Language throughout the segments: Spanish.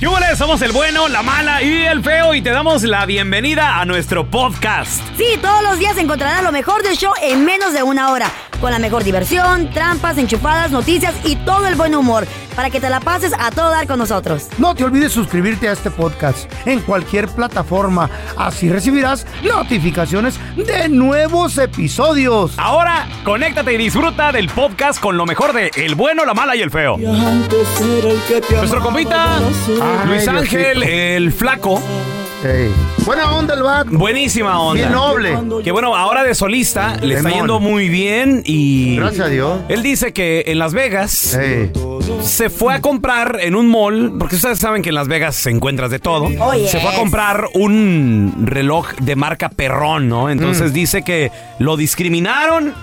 ¿Qué hubo? Somos el bueno, la mala y el feo y te damos la bienvenida a nuestro podcast. Sí, todos los días encontrarás lo mejor del show en menos de una hora. Con la mejor diversión, trampas, enchufadas, noticias y todo el buen humor. Para que te la pases a todo dar con nosotros. No te olvides suscribirte a este podcast en cualquier plataforma. Así recibirás notificaciones de nuevos episodios. Ahora, conéctate y disfruta del podcast con lo mejor de El bueno, la mala y el feo. Nuestro compita, Luis Ángel, Diosito. el flaco. Buena onda el vato. Buenísima onda. Bien noble. Que bueno, ahora de solista le está yendo muy bien y. Gracias a Dios. Él dice que en Las Vegas se fue a comprar en un mall, porque ustedes saben que en Las Vegas se encuentras de todo. Oh, Se fue a comprar un reloj de marca Perrón, ¿no? Mm. Entonces dice que lo discriminaron.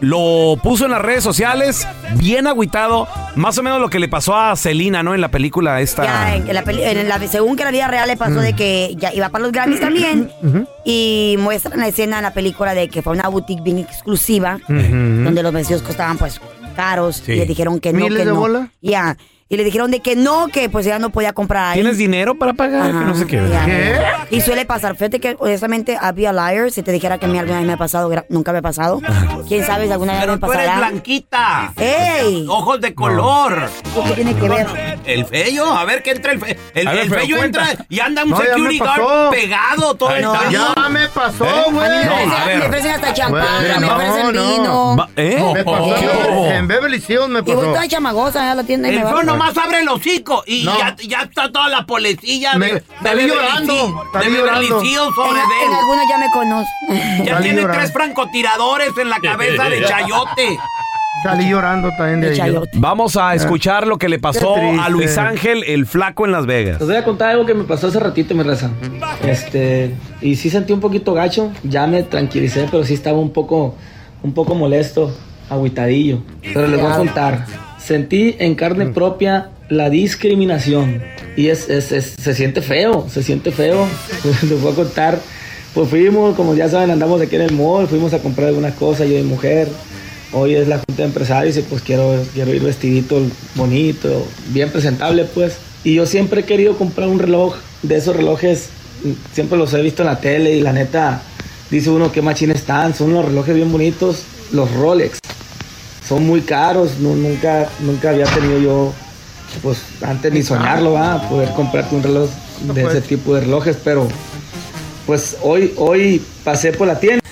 Lo puso en las redes sociales, bien agüitado, más o menos lo que le pasó a Celina, ¿no? En la película esta. Ya, en la peli- en la- según que la vida real le pasó Mm. de que ya iba para los Grammys también. Y muestran la escena en la película de que fue una boutique bien exclusiva, donde los vestidos costaban pues caros. Sí. Y le dijeron que no, ¿Miles que de no. bola? Ya. Y le dijeron de que no, que pues ella no podía comprar ahí. ¿Tienes dinero para pagar? Que no sé qué. Ya. ¿Qué? Y suele pasar. Fíjate que honestamente había liar. Si te dijera que a mí alguna vez me ha pasado, nunca me ha pasado. ¿Quién sabe si alguna vez me pasará? blanquita. ¡Ey! Ojos de color. ¿Eso ¿Qué tiene que ver? El feo, a ver que entra el feo. El, el cuenta. entra y anda un No, security pasó. guard pegado todo el tiempo. Ya me pasó, ¿Eh? Güey. No, ver. me ofrecen hasta champán, me no, ofrecen no. vino. ¿Eh? Me pasó en Oh. Beverly- en Beverly Hills me Y voy pasó. toda chamagosa ya la tienda y El me feo va. Nomás abre el hocico y No. ya, ya está toda la policía Me- de, llorando, de Beverly llorando. En, sobre en él. algunos ya me conocen. Ya Salí tiene llorando. tres francotiradores en la cabeza de chayote. Salí llorando también de De ahí. chayote. Vamos a escuchar lo que le pasó a Luis Ángel, el flaco en Las Vegas. Les voy a contar algo que me pasó hace ratito, mi raza. Este, y sí sentí un poquito gacho, ya me tranquilicé, pero sí estaba un poco, un poco molesto, agüitadillo. Pero les voy a contar. Sentí en carne propia la discriminación. Y es, es- es- se siente feo, se siente feo. les voy a contar. Pues fuimos, como ya saben, andamos aquí en el mall, fuimos a comprar algunas cosas, yo y mujer. Hoy es la junta de empresarios y pues quiero, quiero ir vestidito bonito, bien presentable pues. Y yo siempre he querido comprar un reloj de esos relojes, mm, siempre los he visto en la tele y la neta, dice uno qué machines están, son unos relojes bien bonitos, los Rolex. Son muy caros, nu- nunca, nunca había tenido yo, pues antes ni soñarlo, va, poder comprarte un reloj de ese tipo de relojes, pero pues hoy, hoy pasé por la tienda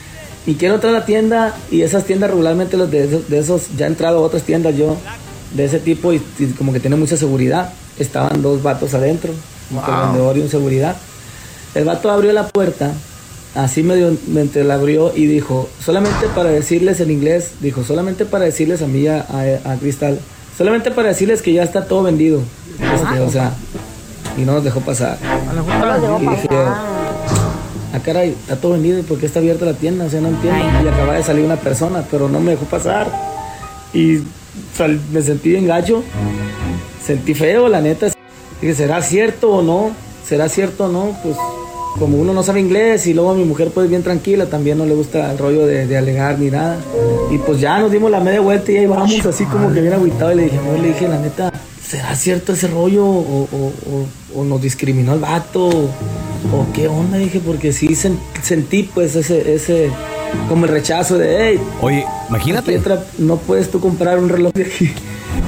y quiero entrar a la tienda y esas tiendas regularmente los de esos, de esos ya he entrado a otras tiendas yo de ese tipo y, y como que tiene mucha seguridad. Estaban dos vatos adentro, un vendedor y un seguridad. El vato abrió la puerta, así medio mente la abrió y dijo, solamente para decirles en inglés, dijo, solamente para decirles a mí a, a- a Cristal, solamente para decirles que ya está todo vendido. Este, o sea, y no nos dejó pasar. Y dije, ah, caray, está todo vendido, ¿y por qué está abierta la tienda? O sea, no entiendo. Y acaba de salir una persona, pero no me dejó pasar. Y sal- me sentí bien gacho. Sentí feo, la neta. Dije, ¿será cierto o no? ¿Será cierto o no? Pues como uno no sabe inglés y luego mi mujer pues bien tranquila, también no le gusta el rollo de, de alegar ni nada. Y pues ya nos dimos la media vuelta y ahí vamos así como que bien agüitado y le dije, no, le dije, la neta, ¿será cierto ese rollo? ¿O, o- o- o nos discriminó el vato? ¿O, qué onda? Dije, porque sí sen- sentí pues ese, ese, como el rechazo de, hey, Oye, imagínate. no puedes tú comprar un reloj de aquí.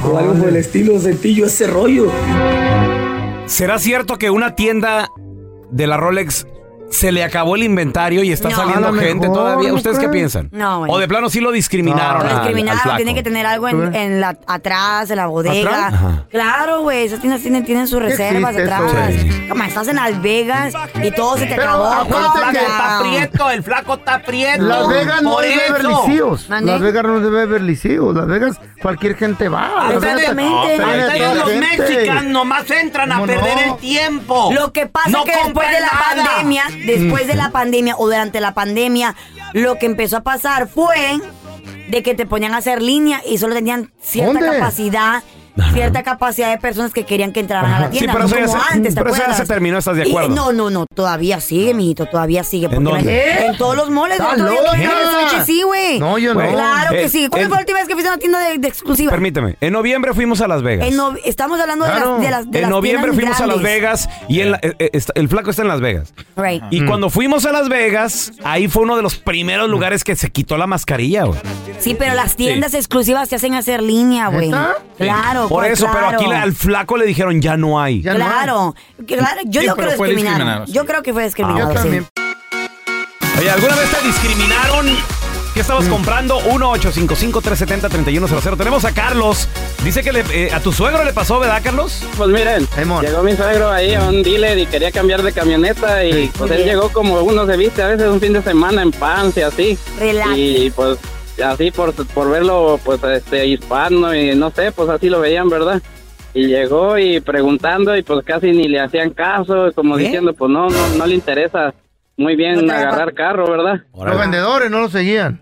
O algo por el estilo, sentí yo ese rollo. ¿Será cierto que una tienda de la Rolex se le acabó el inventario y está No. saliendo gente mejor, todavía? ¿no ¿Ustedes qué piensan? No, güey. O de plano sí lo discriminaron. Lo al- al discriminaron, flaco. tiene que tener algo en, en la, atrás, en la bodega. Claro, güey, esas tiendas tienen, tienen sus reservas atrás. Como estás en Las Vegas y todo se te Pero acabó. Coca. que Está prieto, el flaco está prieto. Las Vegas no Por es Beverly. Las Vegas no es de Beverly. Las Vegas cualquier gente va. Exactamente. toda los gente. mexicanos nomás entran a ¿Cómo perder no? el tiempo. Lo que pasa No es que después de la nada. pandemia, después de la pandemia o durante la pandemia, lo que empezó a pasar fue de que te ponían a hacer línea y solo tenían cierta ¿Dónde? capacidad, cierta capacidad de personas que querían que entraran a la Sí, tienda. pero no eso ya como se- antes, ¿te pero eso ya acuerdas? se terminó, ¿estás de Y- acuerdo? no, no, no, todavía sigue, mijito, todavía sigue. ¿En dónde? la- En todos los moles. ¡Está el otro día loca! Sí, güey. No, yo no. Claro que Eh, sí. ¿Cuándo en- fue la última vez que fuiste a una tienda de, de exclusiva? Permíteme. En noviembre fuimos a Las Vegas. En no- estamos hablando de Claro. las, de las de en las noviembre fuimos a Las. Vegas y en la- eh, eh, está- el flaco está en Las Vegas. Right. Y cuando fuimos a Las Vegas, ahí fue uno de los primeros lugares que se quitó la mascarilla, güey. Sí, pero las tiendas exclusivas te hacen hacer línea, güey. ¿Neta? Claro, Por eso, pero aquí le- al flaco le dijeron ya no hay. Ya no hay. Claro, claro, yo Sí, que pero lo fue discriminado, sí. Yo creo que fue discriminado. Yo sí. también. Oye, ¿alguna vez te discriminaron? ¿Qué estabas Mm. comprando? 1-855-370-3100. Tenemos a Carlos. Dice que le- eh, a tu suegro le pasó, ¿verdad, Carlos? Pues miren, Simón. llegó mi suegro ahí a un dealer y quería cambiar de camioneta y pues él llegó como uno se viste a veces un fin de semana en pants y así. Relax. Y pues así por, por verlo pues este hispano y no sé, pues así lo veían, ¿verdad? Y llegó y preguntando y pues casi ni le hacían caso, como ¿Qué? diciendo pues no, no, no le interesa muy bien No agarrar carro, ¿verdad? Los vendedores no lo seguían.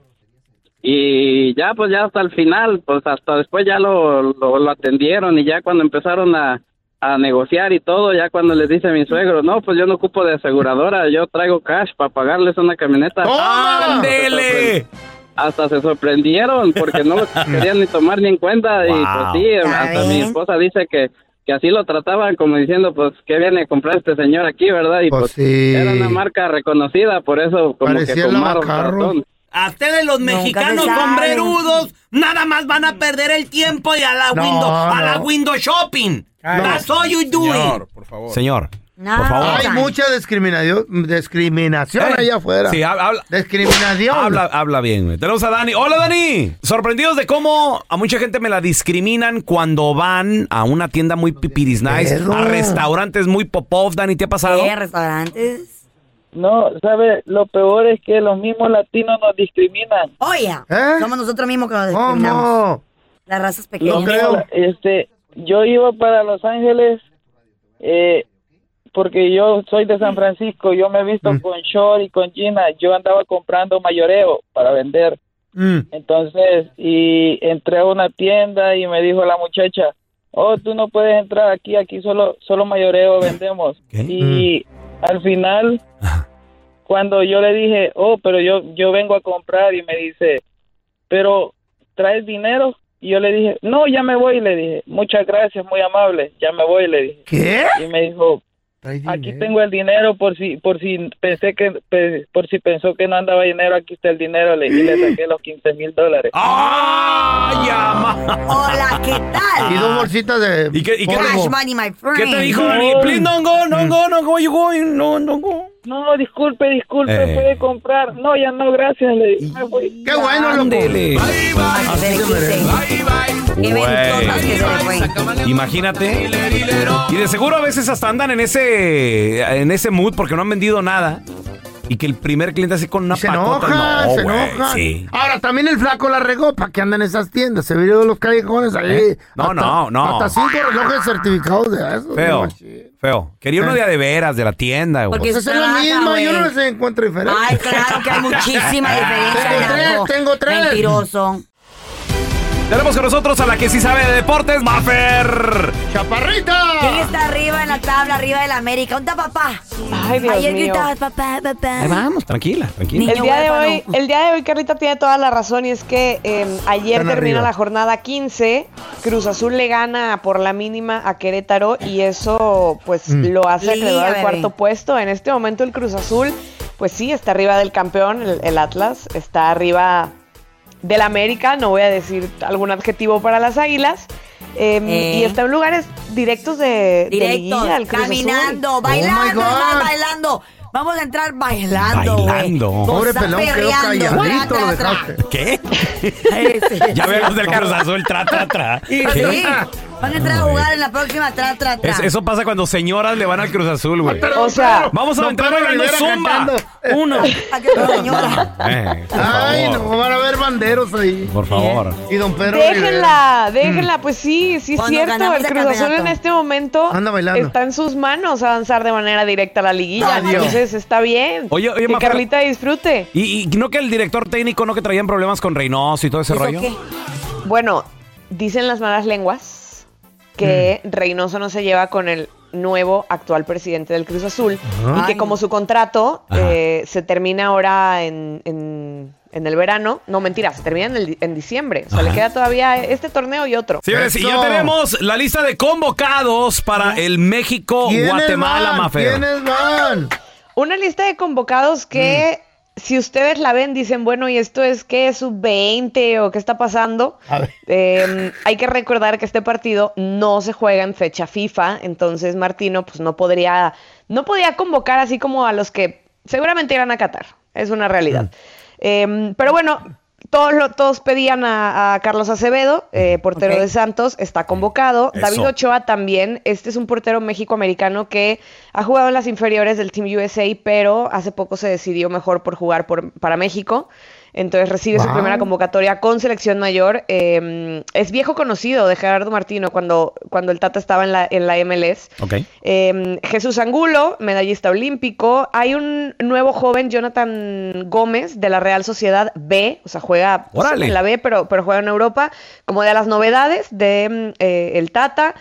Y ya, pues ya hasta el final, pues hasta después ya lo, lo, lo atendieron y ya cuando empezaron a, a negociar y todo, ya cuando les dice mi suegro, no, pues yo no ocupo de aseguradora, yo traigo cash para pagarles una camioneta. ¡Toma! ¡Ándele! Hasta se sorprendieron porque no lo querían ni tomar ni en cuenta y pues sí, ¿Ya hasta mi esposa dice que que así lo trataban como diciendo pues que viene a comprar este señor aquí, ¿verdad? Y Pues pues, sí. era una marca reconocida, por eso como Parecía que tomaron. A ustedes los Nunca mexicanos sombrerudos nada más van a perder el tiempo y a la No, window, a la window shopping. Ay, That's all you doing. Señor, por favor. Señor, No, por favor. Hay mucha discriminación, discriminación Eh, allá afuera. Sí, habla, Discriminación. habla, habla bien. güey. Tenemos a Dani. Hola, Dani. Sorprendidos de cómo a mucha gente me la discriminan cuando van a una tienda muy pipiris nice, a restaurantes muy pop-off. Dani, ¿te ha pasado? ¿Qué? ¿Restaurantes? No, ¿sabe? Lo peor es que los mismos latinos nos discriminan. Oye, ¿Eh? somos nosotros mismos que nos discriminamos. ¿Cómo? Las razas No pequeñas. creo. Este, yo iba para Los Ángeles eh, porque yo soy de San Francisco. Yo me he visto Mm. con short y con jeans. Yo andaba comprando mayoreo para vender. Mm. Entonces, y entré a una tienda y me dijo la muchacha, oh, tú no puedes entrar aquí, aquí solo, solo mayoreo vendemos. ¿Qué? Y al final, cuando yo le dije, oh, pero yo, yo vengo a comprar y me dice, pero ¿traes dinero? Y yo le dije, no, ya me voy, le dije, muchas gracias, muy amable, ya me voy, le dije. ¿Qué? Y me dijo, aquí dinero. tengo el dinero por si por si pensé que por si pensó que no andaba dinero aquí está el dinero le, y le saqué los 15 mil dólares ¡Ay, ama! Hola, ¿qué tal? Y dos bolsitas de ¿Y qué- y qué-. Cash money, my friend. ¿Qué te dijo, Dani? Please don't go, no go, no go, you go, no, no go. No disculpe disculpe Eh. puede comprar no ya no gracias le dije "Me voy". ¡Qué bueno, loco! Imagínate. Y de seguro a veces hasta andan en ese en ese mood porque no han vendido nada. Y que el primer cliente así con una Se pacota. enoja, no, se enoja. Sí. Ahora, también el flaco la regó para que andan en esas tiendas. Se vio de los callejones ahí. ¿Eh? No, Hasta- no, no. Hasta cinco relojes certificados de eso. Feo. Feo. Quería uno de a de veras, de la tienda, güey. Porque Pues es la trabaja, misma, yo no les encuentro diferente. Ay, claro que hay muchísima diferencia. Tengo tres, tengo tres. Mentiroso. Tenemos con nosotros a la que sí sabe de deportes, Mafer. ¡Chaparrita! ¿Quién está arriba en la tabla, arriba del América? ¿Dónde está papá? Ay, Dios Ayer mío. gritabas papá, papá. Ahí vamos, tranquila, tranquila. El día de hoy, el día de hoy, Carlita tiene toda la razón y es que eh, ayer Están termina arriba. la jornada 15, Cruz Azul le gana por la mínima a Querétaro y eso pues Mm. lo hace acreedor al cuarto puesto. En este momento el Cruz Azul pues sí está arriba del campeón, el, el Atlas está arriba del América, no voy a decir algún adjetivo para las Águilas. eh, Eh. Y está en lugares directos de, de Directo, liguilla, el Cruz Azul. caminando, Oh bailando, hermano, bailando. Vamos a entrar bailando. Bailando. Pobre pelón, quedó calladito, Tra, lo tra. ¿Qué? Ya veo los del Cruz Azul, tra, tra, tra. Y ¿Qué? sí, van a entrar a jugar en la próxima tra, tra, tra. Es- eso pasa cuando señoras le van al Cruz Azul, güey. O sea, Vamos a entrar bailando zumba. Uno. Aquí está, señora. Eh, por Ay, favor. no van a ver banderos ahí. Por favor. Y don Pedro Rivera. Déjenla, déjenla, pues sí, sí es Cuando cierto. ganamos El el Cruz Azul en este momento Anda bailando. está en sus manos avanzar de manera directa a la liguilla. Adiós. Entonces está bien. Oye, oye, que Mafer- Carlita disfrute. ¿Y, y no que el director técnico no que traían problemas con Reynoso y todo ese ¿Eso rollo? qué? Bueno, dicen las malas lenguas que Mm. Reynoso no se lleva con el nuevo actual presidente del Cruz Azul y que como su contrato eh, se termina ahora en, en- en el verano, no mentira, se termina en, el- en diciembre, o sea, le queda todavía este torneo y otro. Señores, y ya tenemos la lista de convocados para el ¿Quiénes México-Guatemala, van? Mafer. ¿Quiénes van? Una lista de convocados que Mm. Si ustedes la ven dicen, bueno, ¿y esto es qué? ¿Sub-20 o qué está pasando? Eh, hay que recordar que este partido no se juega en fecha FIFA, entonces Martino pues no podría, no podía convocar así como a los que seguramente irán a Qatar, es una realidad. Eh, pero bueno, todos, lo- todos pedían a, a Carlos Acevedo, eh, portero de Santos, está convocado. Eso. David Ochoa también, este es un portero México-americano que ha jugado en las inferiores del Team USA, pero hace poco se decidió mejor por jugar por- para México. Entonces recibe su primera convocatoria con selección mayor. Eh, es viejo conocido de Gerardo Martino cuando, cuando el Tata estaba en la, en la MLS. Ok. Eh, Jesús Angulo, medallista olímpico. Hay un nuevo joven, Jonathan Gómez, de la Real Sociedad B, o sea, juega pues, en la B, pero, pero juega en Europa, como de las novedades de mm, eh, el Tata.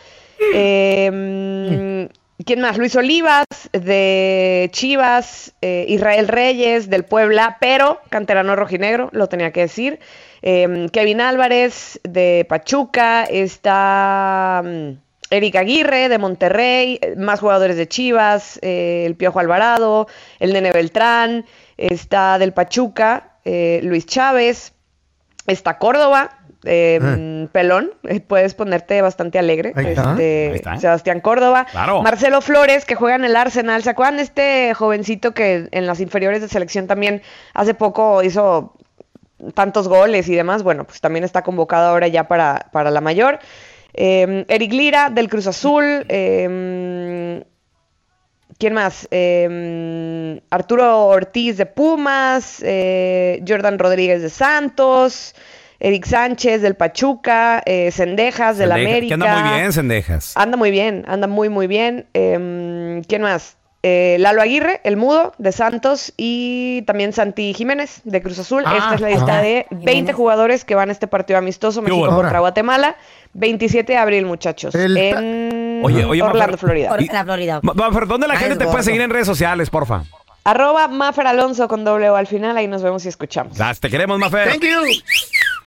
Eh, mm, ¿Quién más? Luis Olivas, de Chivas, eh, Israel Reyes, del Puebla, pero canterano rojinegro, lo tenía que decir. Eh, Kevin Álvarez, de Pachuca, está... mm, Eric Aguirre de Monterrey, eh, más jugadores de Chivas, eh, el Piojo Alvarado, el Nene Beltrán, está del Pachuca, Luis Chávez, está Córdoba, eh, mm, Pelón, eh, puedes ponerte bastante alegre. Ahí está. este, Ahí está. Sebastián Córdoba, Claro. Marcelo Flores, que juega en el Arsenal. ¿Se acuerdan de este jovencito que en las inferiores de selección también hace poco hizo tantos goles y demás? Bueno, pues también está convocado ahora ya para, para la mayor. Eh, Eric Lira del Cruz Azul. eh, ¿Quién más? Eh, Arturo Ortiz de Pumas, eh, Jordan Rodríguez de Santos, Eric Sánchez del Pachuca, eh, Cendejas del América. Que anda muy bien, Cendejas. Anda muy bien, anda muy, muy bien. Eh, ¿Quién más? Eh, Lalo Aguirre, el mudo, de Santos, y también Santi Jiménez, de Cruz Azul. Ah, Esta es la lista de 20 Jiménez. jugadores que van a este partido amistoso, México bueno. contra. Guatemala, 27 de abril, muchachos, El en Oye, oye, Orlando, Mafer- Florida. La Florida. Ma- Mafer, ¿dónde la Ay, gente te puede seguir en redes sociales, porfa? Arroba Mafer Alonso con doble O al final, ahí nos vemos y escuchamos. Las- Te queremos, Mafer. Thank you.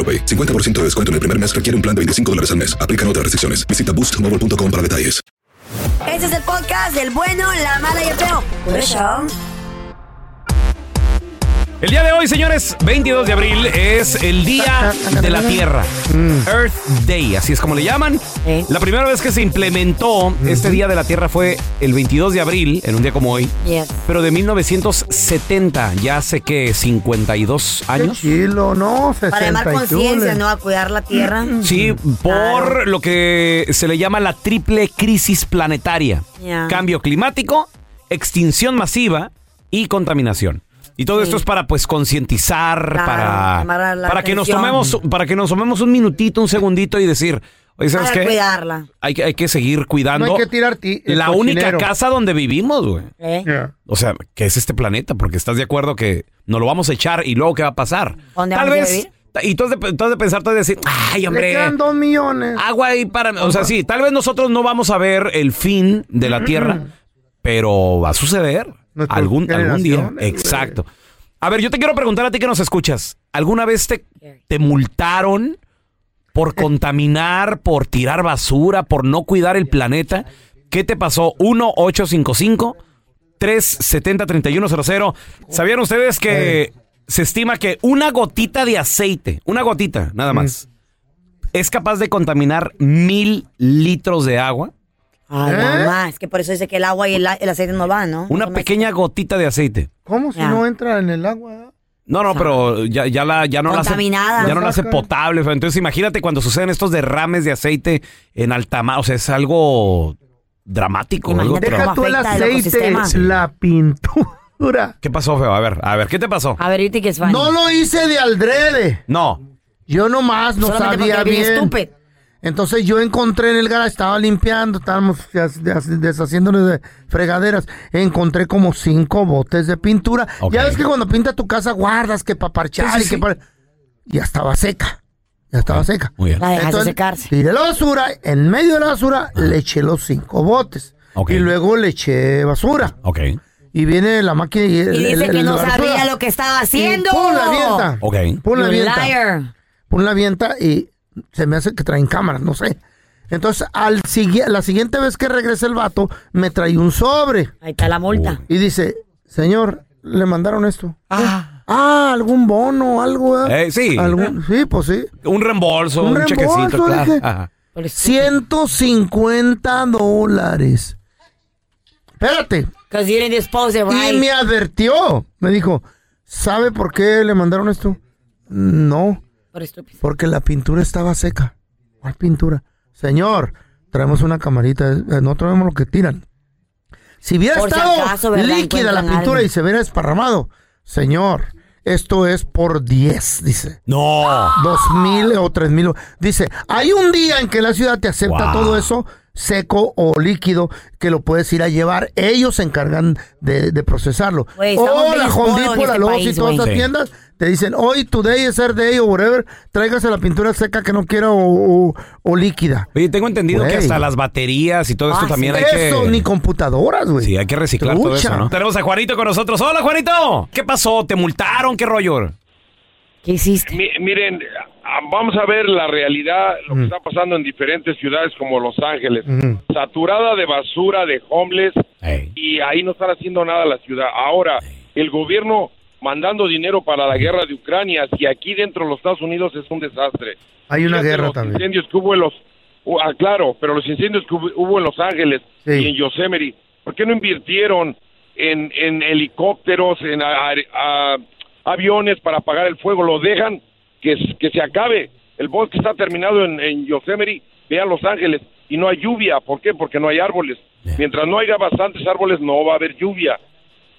AroPay. 50% de descuento en el primer mes requiere un plan de 25 dólares al mes. Aplican otras restricciones. Visita boostmobile.com para detalles. Este es el podcast del bueno, la mala y el feo. Por eso. El día de hoy, señores, 22 de abril, es el Día de la Tierra. Earth Day, así es como le llaman. La primera vez que se implementó este Día de la Tierra fue el 22 de abril, en un día como hoy. Yes. Pero de 1970, ya hace que 52 años. Chilo, ¿no? Para llamar conciencia, ¿no? A cuidar la tierra. Sí, por lo que se le llama la triple crisis planetaria. Cambio climático, extinción masiva y contaminación. Y todo esto es para pues concientizar, Claro, para, para que nos tomemos, para que nos tomemos un minutito, un segundito y decir, oye, ¿sabes Para qué? cuidarla. Hay, que- hay que seguir cuidando No hay que tirar la única casa donde vivimos, güey. ¿Eh? Yeah. O sea, que es este planeta, porque estás de acuerdo que nos lo vamos a echar y luego qué va a pasar. ¿Dónde Tal vamos a vez, vivir? y tú has de, tú has de pensar, tú has de decir, ay, Le hombre, quedan dos millones. agua ahí para... O sea, sí, tal vez nosotros no vamos a ver el fin de la Tierra, pero va a suceder Nuestras algún, algún día. Exacto. A ver, yo te quiero preguntar a ti que nos escuchas. ¿Alguna vez te, te multaron por contaminar, por tirar basura, por no cuidar el planeta? ¿Qué te pasó? 1-855. 370-3100. ¿Sabían ustedes que se estima que una gotita de aceite, una gotita nada más, es capaz de contaminar mil litros de agua? Ay, ¿Eh? mamá, es que por eso dice que el agua y el, el aceite no van, ¿no? Una pequeña gotita de aceite. ¿Cómo si Ya. no entra en el agua? No, no, pero ya, ya la, ya no la hace, Contaminada. ya no la hace potable. Entonces imagínate cuando suceden estos derrames de aceite en alta mar. O sea, es algo dramático. algo Deja tú el aceite, la pintura. ¿Qué pasó, feo? A ver, a ver, ¿qué te pasó? A ver, que es. No lo hice de aldrede. No. Yo nomás no Solamente sabía bien bien. Entonces yo encontré en el garage, estaba limpiando, estábamos des- des- deshaciéndonos de fregaderas. Encontré como cinco botes de pintura. Ya ves que cuando pinta tu casa guardas que para parchar Sí, sí, y que sí. para... Ya estaba seca. Ya estaba seca. Muy bien. La dejas Entonces, secarse. tiré la basura, en medio de la basura le eché los cinco botes. Ok. Y luego le eché basura. Ok. Y viene la máquina y... el- Y dice el- que no sabía lo que estaba Y haciendo. pum, la avienta. Ok. Pum, la avienta. liar. Pum, la avienta y se me hace que traen cámaras, no sé. Entonces, al sigui- la siguiente vez que regrese el vato, me trae un sobre Ahí está la multa. y dice, señor, le mandaron esto. Ah, algún bono, algo. ¿eh? Eh, sí. Algún- sí, pues sí. Un reembolso, un, Un chequecito, reembolso, claro. dije. Ajá. Por eso- 150 dólares. Espérate. Y me advirtió. Me dijo, ¿sabe por qué le mandaron esto? No, Por estúpido. porque la pintura estaba seca. ¿Cuál pintura? Señor, traemos una camarita. eh, No traemos lo que tiran. Si hubiera Por si estado líquida la pintura algo. y se hubiera esparramado. Señor, esto es por 10, dice. No. Dos mil o tres mil. Dice, hay un día en que la ciudad te acepta Wow. todo eso seco o líquido que lo puedes ir a llevar. Ellos se encargan de, de procesarlo. O la Home Depot, la este Lowe's y todas esas Sí. tiendas te dicen, hoy, today is our day o whatever, tráigase la pintura seca que no quiera o, o- o líquida. Oye, tengo entendido que hasta las baterías y todo esto Ah, también sí. hay que... Eso, ni computadoras, güey. Sí, hay que reciclar todo Trucha. eso, ¿no? Tenemos a Juanito con nosotros. Hola, Juanito. ¿Qué pasó? ¿Te multaron? ¿Qué rollo? ¿Qué hiciste? Mi- miren, vamos a ver la realidad, lo que está pasando en diferentes ciudades como Los Ángeles. Saturada de basura, de homeless, y ahí no están haciendo nada la ciudad. Ahora, el gobierno mandando dinero para la guerra de Ucrania, si aquí dentro de los Estados Unidos es un desastre. Hay una Fíjate guerra los también. incendios que hubo en los... uh, ah, claro, pero los incendios que hubo, en Los Ángeles Sí. y en Yosemite, ¿por qué no invirtieron en, en helicópteros, en a- a- aviones para apagar el fuego? Lo dejan que, se acabe. El bosque está terminado en, en Yosemite, vean Los Ángeles, y no hay lluvia. ¿Por qué? Porque no hay árboles. Mientras no haya bastantes árboles, no va a haber lluvia.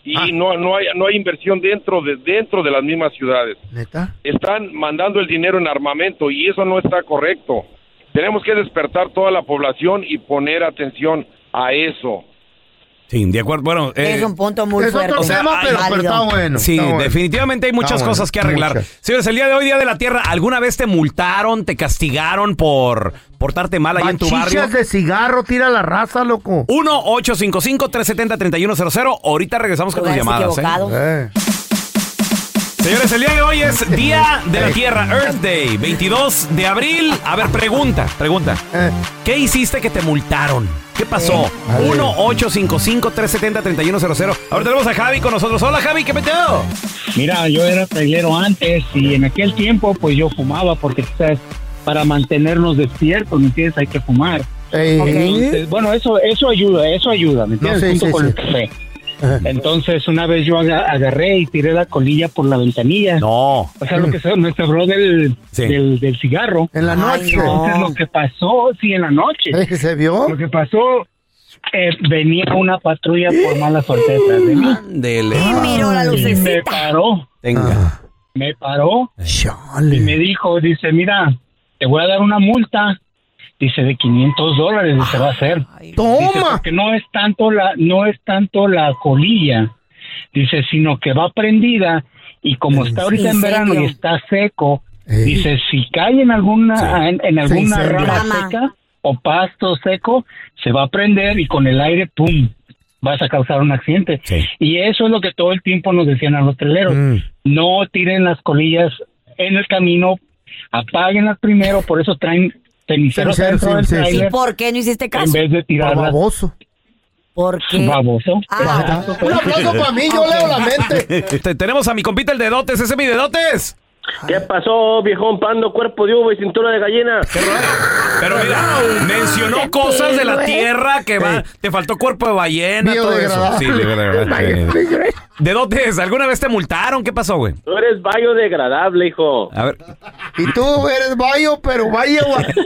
y Ah. no no hay no hay inversión dentro de dentro de las mismas ciudades. ¿Neta? Están mandando el dinero en armamento y eso no está correcto. Tenemos que despertar toda la población y poner atención a eso. Sí, de acuerdo. Bueno, eh, es un punto muy Es fuerte. otro tema, pero, está bueno. Sí, está bueno. definitivamente hay muchas Está bueno, cosas que arreglar. muchas. Señores, el día de hoy, Día de la Tierra, ¿alguna vez te multaron, te castigaron por portarte mal ahí en tu barrio? De cigarro, tira la raza, loco. 1-855-370-3100. Ahorita regresamos con tus llamadas. ¿eh? Eh. Señores, el día de hoy es Día de la Tierra, Earth Day, 22 de abril. A ver, pregunta, pregunta. Eh. ¿Qué hiciste que te multaron? ¿Qué pasó? A ver. 1-855-370-3100. Ahora tenemos a Javi con nosotros. Hola, Javi, ¿qué peteo? Mira, yo era trailero antes y en aquel tiempo pues yo fumaba porque sabes, para mantenernos despiertos, ¿me entiendes? Hay que fumar. Entonces, bueno, eso eso ayuda, eso ayuda, ¿me entiendes? No, sí, Junto sí, con sí. el café. Entonces, una vez yo aga- agarré y tiré la colilla por la ventanilla. No. O sea, lo que se me sobró del, Sí. del, del cigarro. En la Ay, noche. no. Entonces, lo que pasó, sí, en la noche. Eh, ¿Se vio? Lo que pasó, eh, venía una patrulla por mala suerte detrás de mí. Ándele. Y miró la Y me paró, Tenga. me paró y me dijo, dice, mira, te voy a dar una multa, dice, de 500 dólares, dice, va a. Dice, Toma. porque no es tanto la, no es tanto la colilla, dice, sino que va prendida y como está ahorita en verano y está seco, Ey. dice, si cae en alguna, en, en alguna rama seca o pasto seco, se va a prender y con el aire, pum, vas a causar un accidente. Sí. Y eso es lo que todo el tiempo nos decían a los traileros. Mm. No tiren las colillas en el camino, apáguenlas primero, por eso traen ceniceros Cenicero, dentro del sí, sí. ¿Y trailer por qué no hiciste en caso? vez de Por tirarlas baboso. ¿Por qué? baboso. Ah. Un aplauso para mí, yo leo la mente. Te- tenemos a mi compita el Dedotes. ¿Ese es mi Dedotes? ¿Qué pasó, viejón pando, cuerpo de uva y cintura de gallina? Pero mira, mencionó cosas de la tierra que va. Te faltó cuerpo de ballena, todo eso. Biodegradable. Sí, biodegradable. Dedotes, ¿alguna vez te multaron? ¿Qué pasó, güey? Tú eres biodegradable, hijo. A ver, Y tú eres bayo, pero vaya.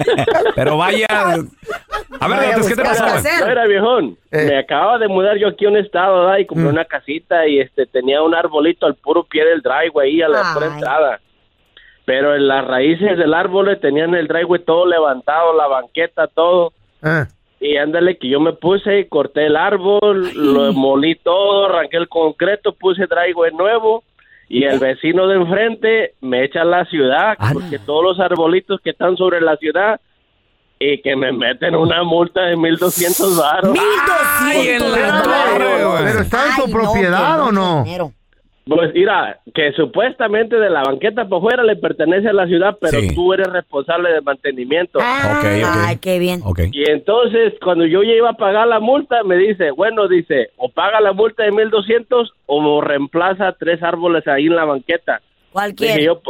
pero vaya. A ver, Dedotes, ¿qué te pasó, güey? Mira, viejón, Eh. me acababa de mudar yo aquí a un estado, ¿verdad? Y compré una casita y este tenía un arbolito al puro pie del driveway ahí a la pura entrada. Pero en las raíces del árbol tenían el driveway todo levantado, la banqueta, todo. Eh. Y ándale que yo me puse y corté el árbol, lo molí todo, arranqué el concreto, puse driveway nuevo y el vecino de enfrente me echa a la ciudad porque todos los arbolitos que están sobre la ciudad y que me meten una multa de 1200 baros. ¡Mil Ay, en doscientos! la torre, güey. ¿Pero está en tu propiedad o no? Pues mira, que supuestamente de la banqueta por fuera le pertenece a la ciudad, pero Sí. tú eres responsable de mantenimiento. Ah, Ok, ok. Ay, qué bien. Ok. Y entonces, cuando yo ya iba a pagar la multa, me dice, bueno, dice, o paga la multa de 1200 o reemplaza tres árboles ahí en la banqueta. Cualquier. Yo,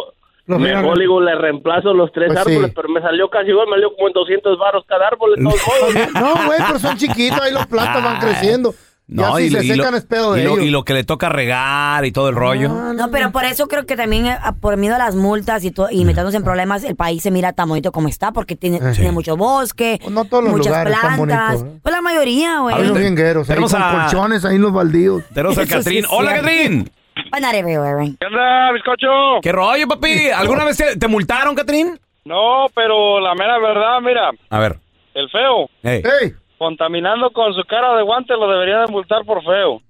Los mejor digo, le reemplazo los tres Pues sí. árboles, pero me salió casi igual, me salió como en 200 baros cada árbol, de todos modos. No, güey, pero son chiquitos, ahí los plantas van creciendo. Si y, se y lo, secan es pedo de y lo- ellos. y lo que le toca regar y todo el rollo. No, pero por eso creo que también eh, por miedo a las multas y, to- y meternos en problemas, el país se mira tan bonito como está porque tiene, tiene mucho bosque, No todos los muchas lugares están plantas. bonitos, ¿eh? Pues la mayoría, güey. Hay unos viengueros, ahí tenemos con a- colchones, ahí en los baldíos. Tenemos a sí Catrín. es Hola. Catrín. ¿Qué onda, bizcocho? ¿Qué rollo, papi? ¿Alguna vez te, te multaron, Catrín? No, pero la mera verdad, mira, A ver. el feo, Hey. ¡Ey! Contaminando con su cara de guante, lo deberían de multar por feo.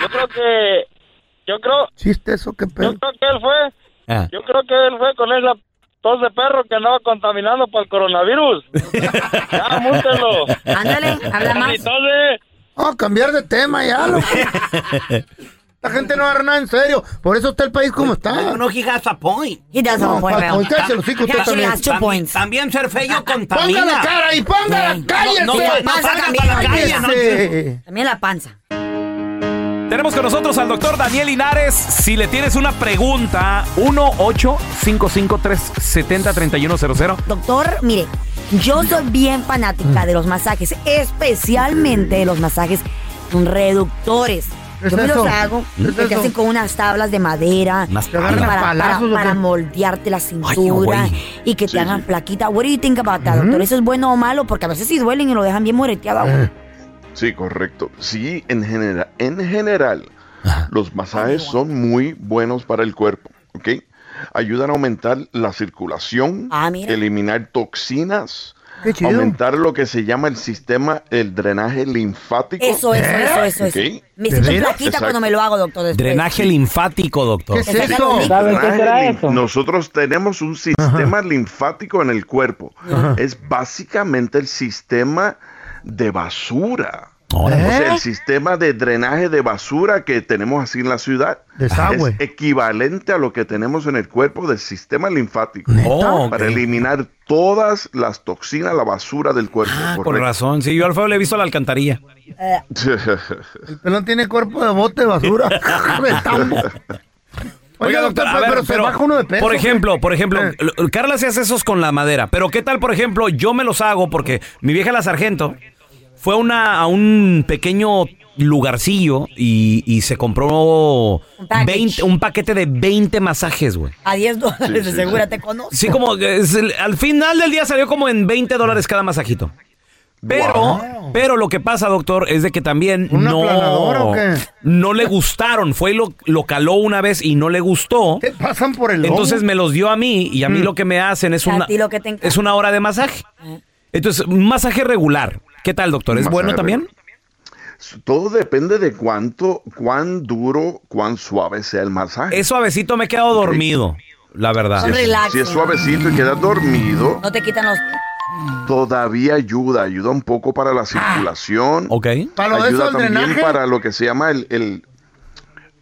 Yo creo que, yo creo, ¿Chiste eso? ¿Qué pedo? yo creo que él fue, Ah. yo creo que él fue con esa tos de perro que andaba contaminando para el coronavirus. ya, múltenlo. Ándale, habla más. Entonces, Oh, cambiar de tema ya, loco. La gente no agarra nada en serio. Por eso está el país como está. No, he has a point. He does have a No, point, usted también. has two points. También ser feo Ponga contamina. la cara ahí, póngala, Sí. cállese. No, no, la no panza también. a la calle, no. Cállese. También la panza. Tenemos con nosotros al doctor Daniel Linares. Si le tienes una pregunta, 1-855-370-3100. Doctor, mire, yo soy bien fanática de los masajes, especialmente de los masajes reductores. ¿Qué Yo es me los eso? hago, ¿Qué es que te hacen con unas tablas de madera Unas para, tablas. para, ¿Palazos o para qué? moldearte la cintura y que te hagan plaquita. What do you think about that, doctor? ¿Eso es bueno o malo? Porque a veces sí duelen y lo dejan bien moreteado. Eh. Sí, correcto. Sí, en general, en general, Los masajes son muy buenos para el cuerpo, ¿ok? Ayudan a aumentar la circulación, Ah, eliminar toxinas. Aumentar lo que se llama el sistema, el drenaje linfático. Eso, eso, eso, eso, eso. ¿Ok? Me siento flaquita cuando me lo hago, doctor. después. Drenaje linfático, doctor. ¿Qué es eso? Drenaje lin- Nosotros tenemos un sistema linfático en el cuerpo. Ajá. Es básicamente el sistema de basura. Órale. O sea, ¿Eh? el sistema de drenaje de basura que tenemos así en la ciudad Desagüe. es equivalente a lo que tenemos en el cuerpo del sistema linfático. Oh. Para eliminar todas las toxinas, la basura del cuerpo. Ah, Por razón. Sí, yo al feo le he visto la alcantarilla. El pelón tiene cuerpo de bote de basura. Oiga, doctor, a pero, ver, pero se pero, baja uno de peso. Por ejemplo, por ejemplo, Eh. Carla se hace esos con la madera, pero ¿qué tal, por ejemplo, yo me los hago porque mi vieja la sargento fue una, a un pequeño lugarcillo y, y se compró 20 un paquete de 20 masajes, güey. A 10 dólares Sí, de sí, segura te conozco. Sí, como es al final del día salió como en 20 dólares cada masajito. Pero, pero lo que pasa, doctor, es de que también ¿Una no, aplanadora o qué? no le gustaron. Fue y lo, lo caló una vez y no le gustó. Te pasan por el lomo. Entonces me los dio a mí y a mí Mm. lo que me hacen es una, es una hora de masaje. Entonces, un masaje regular. ¿Qué tal, doctor? ¿Es bueno también? Todo depende de cuánto, cuán duro, cuán suave sea el masaje. Es suavecito, me he quedado dormido, la verdad. Si es suavecito y quedas dormido, No te quitan los... todavía ayuda, ayuda un poco para la circulación. Ok. ¿Para lo de ayuda también drenaje? para lo que se llama el, el-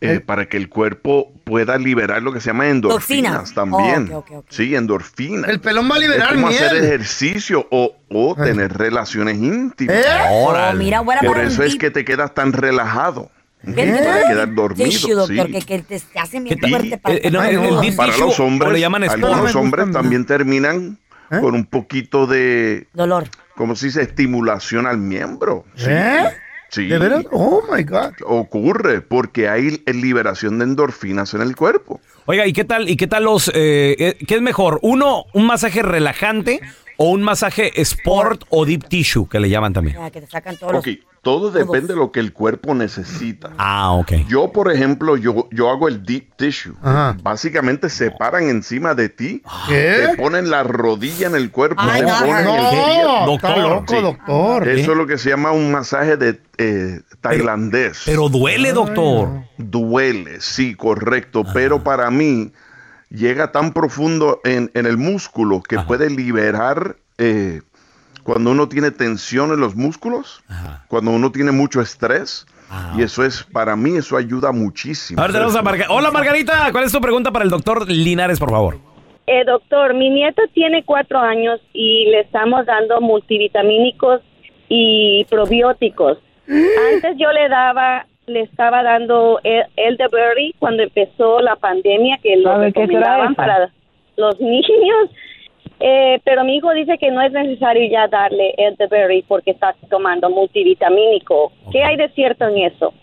eh, para que el cuerpo pueda liberar lo que se llama endorfinas Toxina. también. Oh, ok, ok, ok. Sí, endorfinas. El pelón va a liberar es como hacer miel. ejercicio o, o Eh. tener relaciones íntimas. ¿Eh? Oh, mira, buena Por eso es que te quedas tan relajado. Ven, Para quedar dormido. Doctor, sí. que, que te, para... Eh, eh, no, el- Para los hombres, llaman algunos hombres también terminan ¿Eh? con un poquito de, Dolor. ¿cómo se dice? Estimulación al miembro. Sí. Sí. ¿De veras? Oh, my God. Ocurre porque hay liberación de endorfinas en el cuerpo. Oiga, ¿y qué tal, y qué tal los, eh, eh, qué es mejor? ¿Uno, un masaje relajante o un masaje sport o deep tissue, que le llaman también? Ya, que te sacan todos Ok, todo depende de lo que el cuerpo necesita. Ah, ok. Yo, por ejemplo, yo, yo hago el deep tissue. Ajá. Básicamente se paran encima de ti, ¿Qué? te ponen la rodilla en el cuerpo, Ay, te no, ponen el No, pie. está Doctor. loco, Sí. doctor. Eso es lo que se llama un masaje de eh, tailandés. Pero duele, doctor. Duele, sí, correcto. Pero para mí llega tan profundo en, en el músculo que puede liberar eh, cuando uno tiene tensión en los músculos, cuando uno tiene mucho estrés. Y eso es, para mí, eso ayuda muchísimo. A ver, tenemos a Margarita. Hola, Margarita. ¿Cuál es tu pregunta para el doctor Linares, por favor? Eh, doctor, mi nieto tiene cuatro años y le estamos dando multivitamínicos y probióticos. Antes yo le daba, le estaba dando el- elderberry cuando empezó la pandemia, que lo ¿Sabe qué será recomendaban para los niños. Eh, pero mi hijo dice que no es necesario ya darle elderberry porque está tomando multivitamínico. ¿Qué hay de cierto en eso?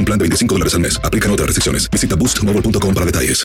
un plan de 25 dólares al mes. Aplican otras restricciones. Visita boostmobile.com para detalles.